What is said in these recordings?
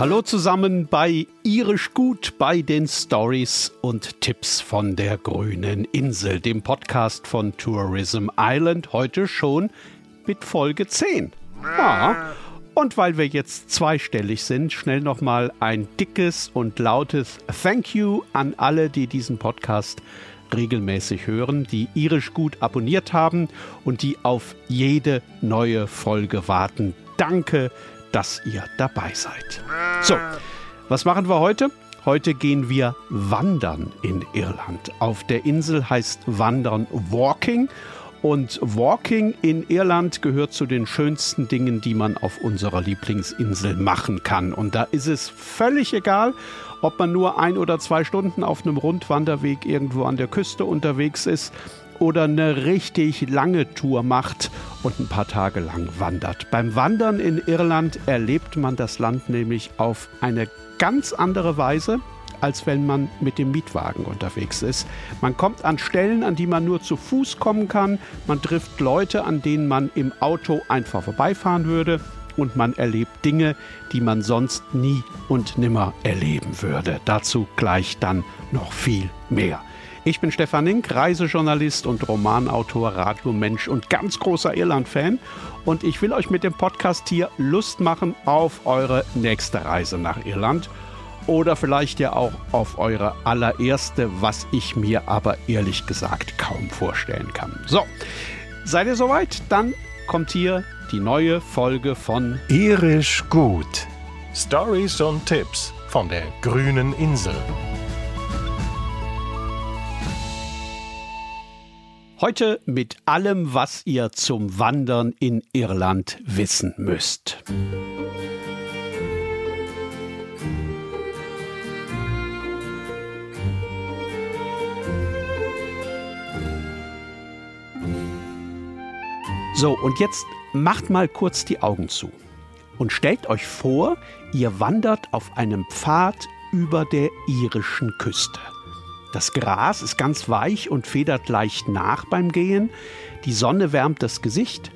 Hallo zusammen bei Irisch Gut bei den Stories und Tipps von der grünen Insel, dem Podcast von Tourism Island, heute schon mit Folge 10. Ja, und weil wir jetzt zweistellig sind, schnell nochmal ein dickes und lautes Thank you an alle, die diesen Podcast regelmäßig hören, die irisch gut abonniert haben und die auf jede neue Folge warten. Danke, dass ihr dabei seid. So, was machen wir heute? Heute gehen wir wandern in Irland. Auf der Insel heißt Wandern Walking und Walking in Irland gehört zu den schönsten Dingen, die man auf unserer Lieblingsinsel machen kann. Und da ist es völlig egal, ob man nur ein oder zwei Stunden auf einem Rundwanderweg irgendwo an der Küste unterwegs ist oder eine richtig lange Tour macht und ein paar Tage lang wandert. Beim Wandern in Irland erlebt man das Land nämlich auf eine ganz andere Weise als wenn man mit dem Mietwagen unterwegs ist. Man kommt an Stellen, an die man nur zu Fuß kommen kann. Man trifft Leute, an denen man im Auto einfach vorbeifahren würde. Und man erlebt Dinge, die man sonst nie und nimmer erleben würde. Dazu gleich dann noch viel mehr. Ich bin Stefan Nink, Reisejournalist und Romanautor, Radiomensch und ganz großer Irland-Fan. Und ich will euch mit dem Podcast hier Lust machen auf eure nächste Reise nach Irland oder vielleicht ja auch auf eure allererste, was ich mir aber ehrlich gesagt kaum vorstellen kann. So, seid ihr soweit? Dann kommt hier die neue Folge von Irisch gut. Stories und Tipps von der grünen Insel. Heute mit allem, was ihr zum Wandern in Irland wissen müsst. So, und jetzt macht mal kurz die Augen zu und stellt euch vor, ihr wandert auf einem Pfad über der irischen Küste. Das Gras ist ganz weich und federt leicht nach beim Gehen. Die Sonne wärmt das Gesicht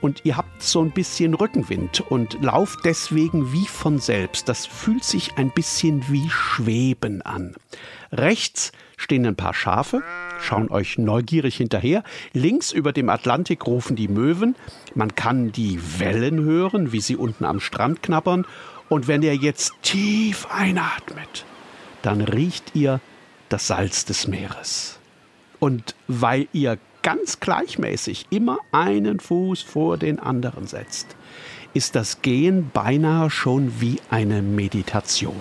und ihr habt so ein bisschen Rückenwind und lauft deswegen wie von selbst. Das fühlt sich ein bisschen wie Schweben an. Rechts stehen ein paar Schafe, schauen euch neugierig hinterher. Links über dem Atlantik rufen die Möwen. Man kann die Wellen hören, wie sie unten am Strand knabbern. Und wenn ihr jetzt tief einatmet, dann riecht ihr das Salz des Meeres. Und weil ihr ganz gleichmäßig immer einen Fuß vor den anderen setzt, ist das Gehen beinahe schon wie eine Meditation.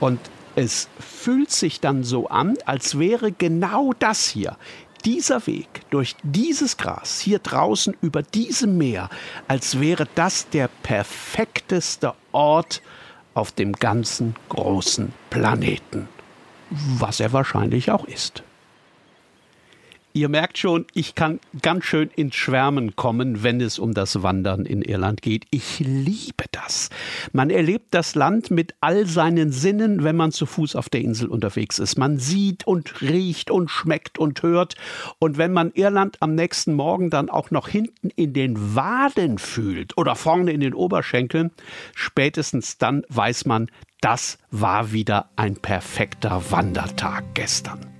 Und es fühlt sich dann so an, als wäre genau das hier, dieser Weg durch dieses Gras hier draußen über diesem Meer, als wäre das der perfekteste Ort auf dem ganzen großen Planeten. Was er wahrscheinlich auch ist. Ihr merkt schon, ich kann ganz schön ins Schwärmen kommen, wenn es um das Wandern in Irland geht. Ich liebe das. Man erlebt das Land mit all seinen Sinnen, wenn man zu Fuß auf der Insel unterwegs ist. Man sieht und riecht und schmeckt und hört. Und wenn man Irland am nächsten Morgen dann auch noch hinten in den Waden fühlt oder vorne in den Oberschenkeln, spätestens dann weiß man, das war wieder ein perfekter Wandertag gestern.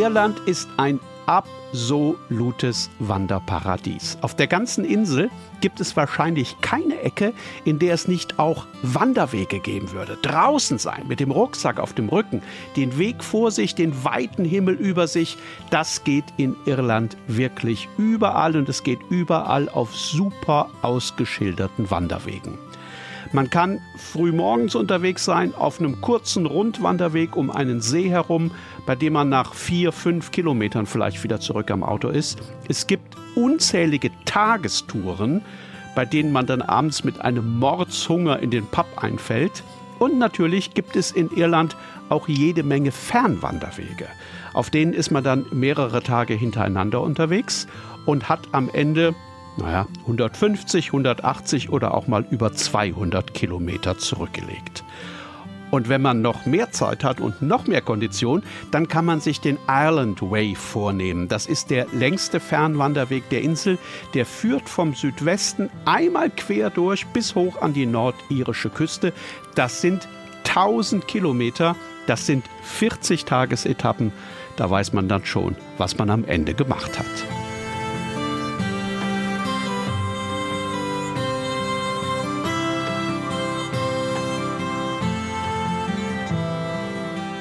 Irland ist ein absolutes Wanderparadies. Auf der ganzen Insel gibt es wahrscheinlich keine Ecke, in der es nicht auch Wanderwege geben würde. Draußen sein, mit dem Rucksack auf dem Rücken, den Weg vor sich, den weiten Himmel über sich, das geht in Irland wirklich überall und es geht überall auf super ausgeschilderten Wanderwegen. Man kann früh morgens unterwegs sein auf einem kurzen Rundwanderweg um einen See herum, bei dem man nach vier, fünf Kilometern vielleicht wieder zurück am Auto ist. Es gibt unzählige Tagestouren, bei denen man dann abends mit einem Mordshunger in den Pub einfällt. Und natürlich gibt es in Irland auch jede Menge Fernwanderwege. Auf denen ist man dann mehrere Tage hintereinander unterwegs und hat am Ende naja, 150, 180 oder auch mal über 200 Kilometer zurückgelegt. Und wenn man noch mehr Zeit hat und noch mehr Kondition, dann kann man sich den Island Way vornehmen. Das ist der längste Fernwanderweg der Insel. Der führt vom Südwesten einmal quer durch bis hoch an die nordirische Küste. Das sind 1000 Kilometer. Das sind 40 Tagesetappen. Da weiß man dann schon, was man am Ende gemacht hat.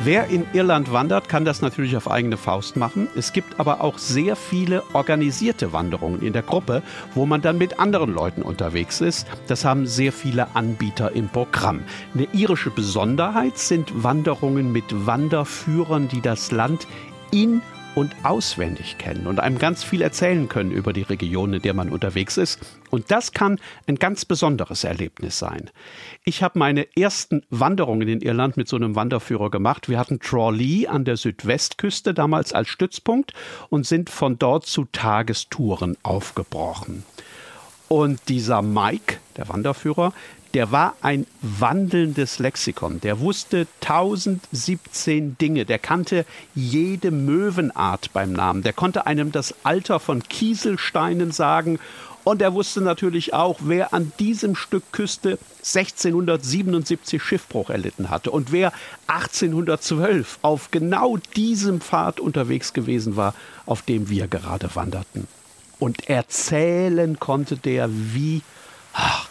Wer in Irland wandert, kann das natürlich auf eigene Faust machen. Es gibt aber auch sehr viele organisierte Wanderungen in der Gruppe, wo man dann mit anderen Leuten unterwegs ist. Das haben sehr viele Anbieter im Programm. Eine irische Besonderheit sind Wanderungen mit Wanderführern, die das Land in und auswendig kennen und einem ganz viel erzählen können über die Region, in der man unterwegs ist. Und das kann ein ganz besonderes Erlebnis sein. Ich habe meine ersten Wanderungen in Irland mit so einem Wanderführer gemacht. Wir hatten Tralee an der Südwestküste damals als Stützpunkt und sind von dort zu Tagestouren aufgebrochen. Und dieser Mike, der Wanderführer, der war ein wandelndes Lexikon. Der wusste 1017 Dinge. Der kannte jede Möwenart beim Namen. Der konnte einem das Alter von Kieselsteinen sagen. Und er wusste natürlich auch, wer an diesem Stück Küste 1677 Schiffbruch erlitten hatte und wer 1812 auf genau diesem Pfad unterwegs gewesen war, auf dem wir gerade wanderten. Und erzählen konnte der wie, ach,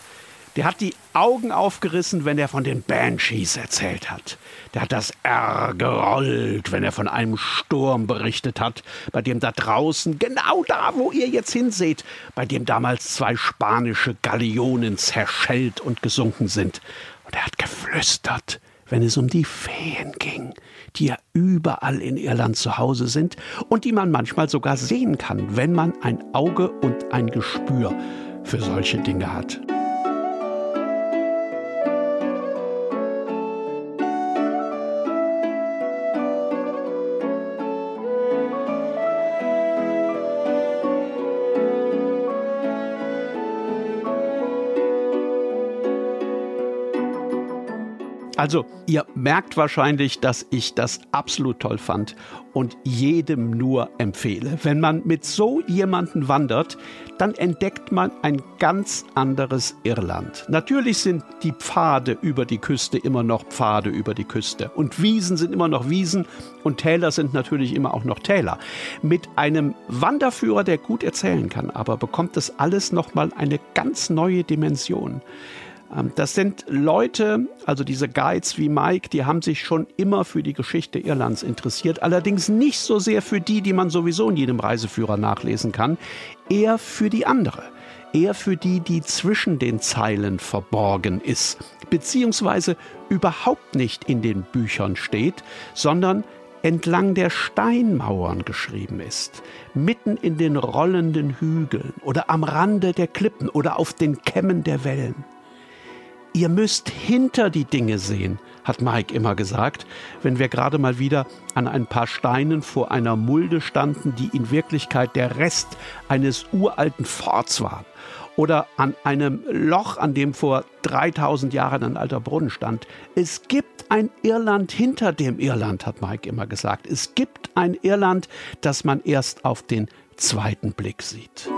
der hat die Augen aufgerissen, wenn er von den Banshees erzählt hat. Der hat das R gerollt, wenn er von einem Sturm berichtet hat, bei dem da draußen, genau da, wo ihr jetzt hinseht, bei dem damals zwei spanische Galeonen zerschellt und gesunken sind. Und er hat geflüstert, wenn es um die Feen ging, die ja überall in Irland zu Hause sind und die man manchmal sogar sehen kann, wenn man ein Auge und ein Gespür für solche Dinge hat. Also, ihr merkt wahrscheinlich, dass ich das absolut toll fand und jedem nur empfehle. Wenn man mit so jemanden wandert, dann entdeckt man ein ganz anderes Irland. Natürlich sind die Pfade über die Küste immer noch Pfade über die Küste und Wiesen sind immer noch Wiesen und Täler sind natürlich immer auch noch Täler. Mit einem Wanderführer, der gut erzählen kann, aber bekommt das alles noch mal eine ganz neue Dimension. Ähm, das sind Leute, also diese Guides wie Mike, die haben sich schon immer für die Geschichte Irlands interessiert, allerdings nicht so sehr für die, die man sowieso in jedem Reiseführer nachlesen kann, eher für die andere, eher für die, die zwischen den Zeilen verborgen ist, beziehungsweise überhaupt nicht in den Büchern steht, sondern entlang der Steinmauern geschrieben ist, mitten in den rollenden Hügeln oder am Rande der Klippen oder auf den Kämmen der Wellen. Ihr müsst hinter die Dinge sehen, hat Mike immer gesagt, wenn wir gerade mal wieder an ein paar Steinen vor einer Mulde standen, die in Wirklichkeit der Rest eines uralten Forts war. Oder an einem Loch, an dem vor 3000 Jahren ein alter Brunnen stand. Es gibt ein Irland hinter dem Irland, hat Mike immer gesagt. Es gibt ein Irland, das man erst auf den zweiten Blick sieht.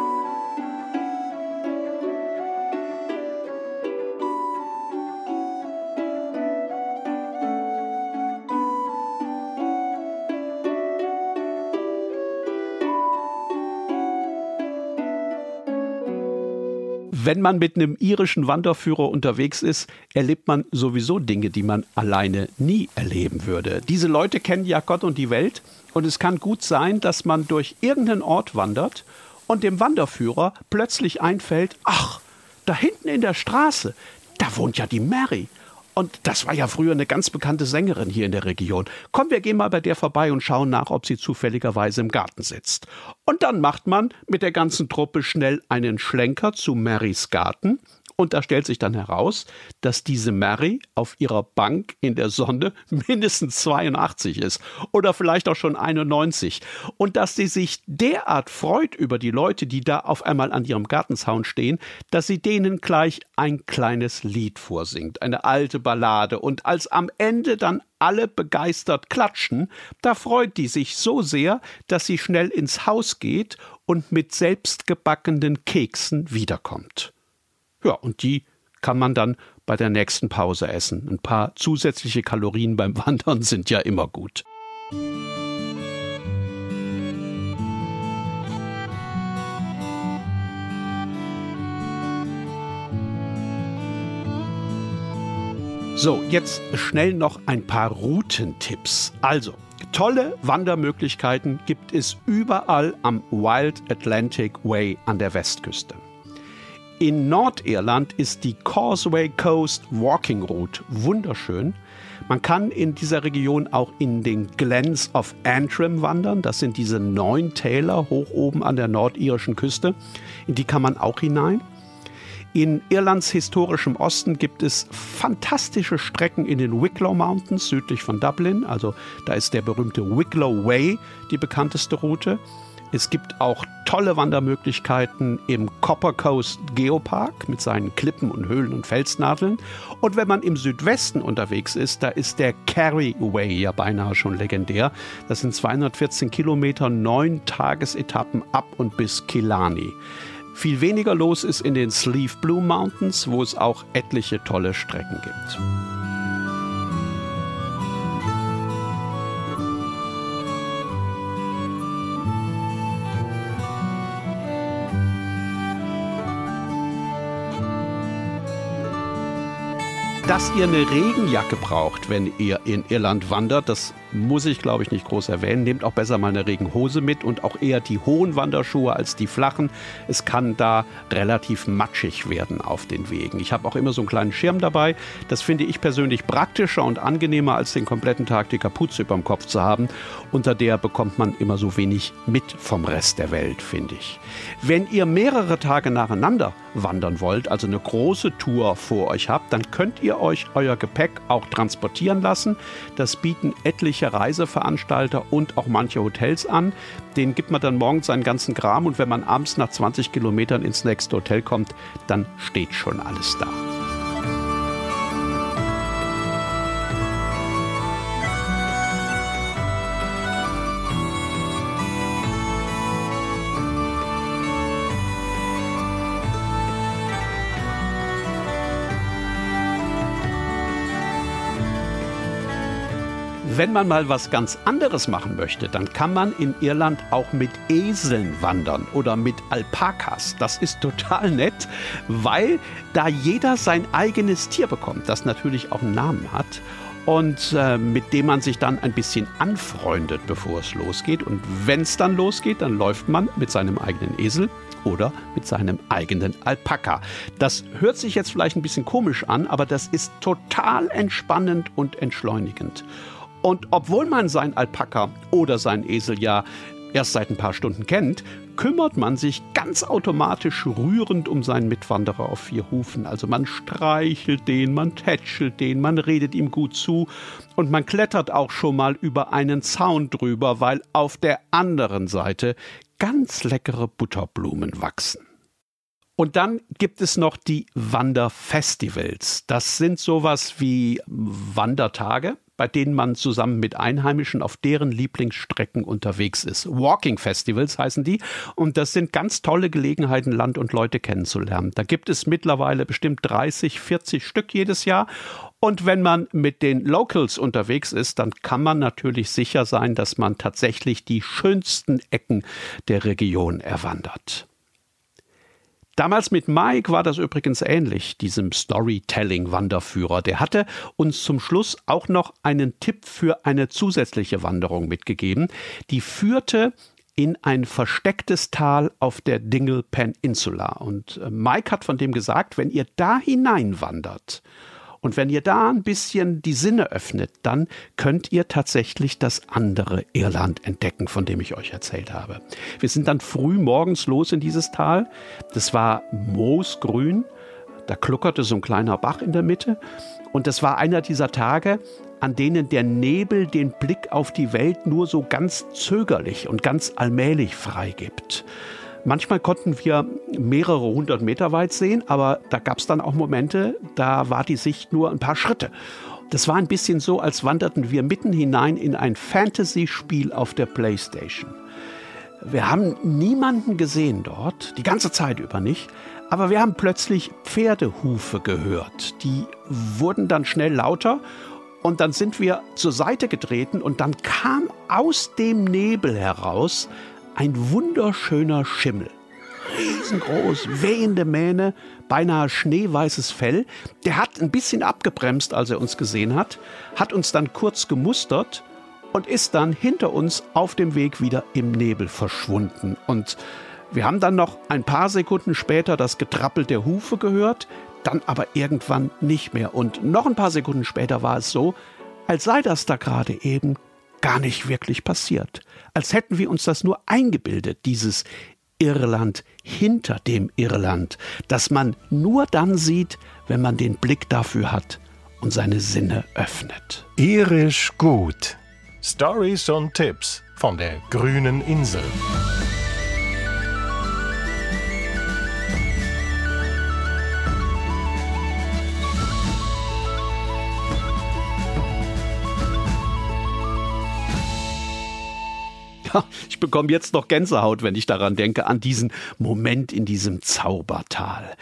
Wenn man mit einem irischen Wanderführer unterwegs ist, erlebt man sowieso Dinge, die man alleine nie erleben würde. Diese Leute kennen ja Gott und die Welt und es kann gut sein, dass man durch irgendeinen Ort wandert und dem Wanderführer plötzlich einfällt, ach, da hinten in der Straße, da wohnt ja die Mary. Und das war ja früher eine ganz bekannte Sängerin hier in der Region. Komm, wir gehen mal bei der vorbei und schauen nach, ob sie zufälligerweise im Garten sitzt. Und dann macht man mit der ganzen Truppe schnell einen Schlenker zu Marys Garten Und da stellt sich dann heraus, dass diese Mary auf ihrer Bank in der Sonne mindestens 82 ist oder vielleicht auch schon 91. Und dass sie sich derart freut über die Leute, die da auf einmal an ihrem Gartenzaun stehen, dass sie denen gleich ein kleines Lied vorsingt, eine alte Ballade. Und als am Ende dann alle begeistert klatschen, da freut die sich so sehr, dass sie schnell ins Haus geht und mit selbstgebackenen Keksen wiederkommt. Ja, und die kann man dann bei der nächsten Pause essen. Ein paar zusätzliche Kalorien beim Wandern sind ja immer gut. So, jetzt schnell noch ein paar Routentipps. Also, tolle Wandermöglichkeiten gibt es überall am Wild Atlantic Way an der Westküste. In Nordirland ist die Causeway Coast Walking Route wunderschön. Man kann in dieser Region auch in den Glens of Antrim wandern. Das sind diese neun Täler hoch oben an der nordirischen Küste. In die kann man auch hinein. In Irlands historischem Osten gibt es fantastische Strecken in den Wicklow Mountains südlich von Dublin. Also da ist der berühmte Wicklow Way die bekannteste Route. Es gibt auch tolle Wandermöglichkeiten im Copper Coast Geopark mit seinen Klippen und Höhlen und Felsnadeln. Und wenn man im Südwesten unterwegs ist, da ist der Kerry Way ja beinahe schon legendär. Das sind 214 Kilometer, neun Tagesetappen ab und bis Killarney. Viel weniger los ist in den Sleeve Blue Mountains, wo es auch etliche tolle Strecken gibt. Dass ihr eine Regenjacke braucht, wenn ihr in Irland wandert, das muss ich, glaube ich, nicht groß erwähnen. Nehmt auch besser mal eine Regenhose mit und auch eher die hohen Wanderschuhe als die flachen. Es kann da relativ matschig werden auf den Wegen. Ich habe auch immer so einen kleinen Schirm dabei. Das finde ich persönlich praktischer und angenehmer, als den kompletten Tag die Kapuze über dem Kopf zu haben. Unter der bekommt man immer so wenig mit vom Rest der Welt, finde ich. Wenn ihr mehrere Tage nacheinander wandern wollt, also eine große Tour vor euch habt, dann könnt ihr euch euer Gepäck auch transportieren lassen. Das bieten etliche Reiseveranstalter und auch manche Hotels an. Den gibt man dann morgens seinen ganzen Kram und wenn man abends nach 20 Kilometern ins nächste Hotel kommt, dann steht schon alles da. Wenn man mal was ganz anderes machen möchte, dann kann man in Irland auch mit Eseln wandern oder mit Alpakas. Das ist total nett, weil da jeder sein eigenes Tier bekommt, das natürlich auch einen Namen hat und äh, mit dem man sich dann ein bisschen anfreundet, bevor es losgeht. Und wenn es dann losgeht, dann läuft man mit seinem eigenen Esel oder mit seinem eigenen Alpaka. Das hört sich jetzt vielleicht ein bisschen komisch an, aber das ist total entspannend und entschleunigend. Und obwohl man sein Alpaka oder sein Esel ja erst seit ein paar Stunden kennt, kümmert man sich ganz automatisch rührend um seinen Mitwanderer auf vier Hufen. Also man streichelt den, man tätschelt den, man redet ihm gut zu und man klettert auch schon mal über einen Zaun drüber, weil auf der anderen Seite ganz leckere Butterblumen wachsen. Und dann gibt es noch die Wanderfestivals. Das sind sowas wie Wandertage, bei denen man zusammen mit Einheimischen auf deren Lieblingsstrecken unterwegs ist. Walking Festivals heißen die und das sind ganz tolle Gelegenheiten, Land und Leute kennenzulernen. Da gibt es mittlerweile bestimmt 30, 40 Stück jedes Jahr und wenn man mit den Locals unterwegs ist, dann kann man natürlich sicher sein, dass man tatsächlich die schönsten Ecken der Region erwandert. Damals mit Mike war das übrigens ähnlich, diesem Storytelling-Wanderführer. Der hatte uns zum Schluss auch noch einen Tipp für eine zusätzliche Wanderung mitgegeben. Die führte in ein verstecktes Tal auf der Dingle Peninsula. Und äh, Mike hat von dem gesagt, wenn ihr da hineinwandert und wenn ihr da ein bisschen die Sinne öffnet, dann könnt ihr tatsächlich das andere Irland entdecken, von dem ich euch erzählt habe. Wir sind dann früh morgens los in dieses Tal. Das war moosgrün. Da kluckerte so ein kleiner Bach in der Mitte. Und das war einer dieser Tage, an denen der Nebel den Blick auf die Welt nur so ganz zögerlich und ganz allmählich freigibt. Manchmal konnten wir mehrere hundert Meter weit sehen, aber da gab es dann auch Momente, da war die Sicht nur ein paar Schritte. Das war ein bisschen so, als wanderten wir mitten hinein in ein Fantasy-Spiel auf der Playstation. Wir haben niemanden gesehen dort, die ganze Zeit über nicht, aber wir haben plötzlich Pferdehufe gehört. Die wurden dann schnell lauter und dann sind wir zur Seite getreten und dann kam aus dem Nebel heraus ein wunderschöner Schimmel. Riesengroß, wehende Mähne, beinahe schneeweißes Fell. Der hat ein bisschen abgebremst, als er uns gesehen hat, hat uns dann kurz gemustert und ist dann hinter uns auf dem Weg wieder im Nebel verschwunden. Und wir haben dann noch ein paar Sekunden später das Getrappel der Hufe gehört, dann aber irgendwann nicht mehr. Und noch ein paar Sekunden später war es so, als sei das da gerade eben gar nicht wirklich passiert. Als hätten wir uns das nur eingebildet, dieses Irland hinter dem Irland, das man nur dann sieht, wenn man den Blick dafür hat und seine Sinne öffnet. Irisch gut. Stories und Tipps von der grünen Insel. Ja, ich bekomme jetzt noch Gänsehaut, wenn ich daran denke, an diesen Moment in diesem Zaubertal.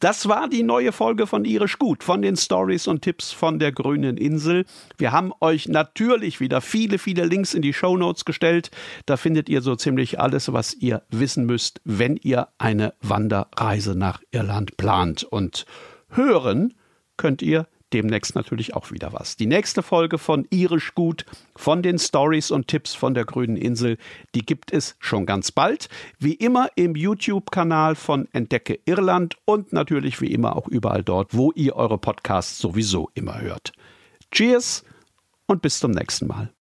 Das war die neue Folge von Irisch Gut, von den Stories und Tipps von der grünen Insel. Wir haben euch natürlich wieder viele, viele Links in die Show Notes gestellt. Da findet ihr so ziemlich alles, was ihr wissen müsst, wenn ihr eine Wanderreise nach Irland plant. Und hören könnt ihr demnächst natürlich auch wieder was. Die nächste Folge von Irisch Gut, von den Stories und Tipps von der grünen Insel, die gibt es schon ganz bald. Wie immer im YouTube-Kanal von Entdecke Irland und natürlich wie immer auch überall dort, wo ihr eure Podcasts sowieso immer hört. Cheers und bis zum nächsten Mal.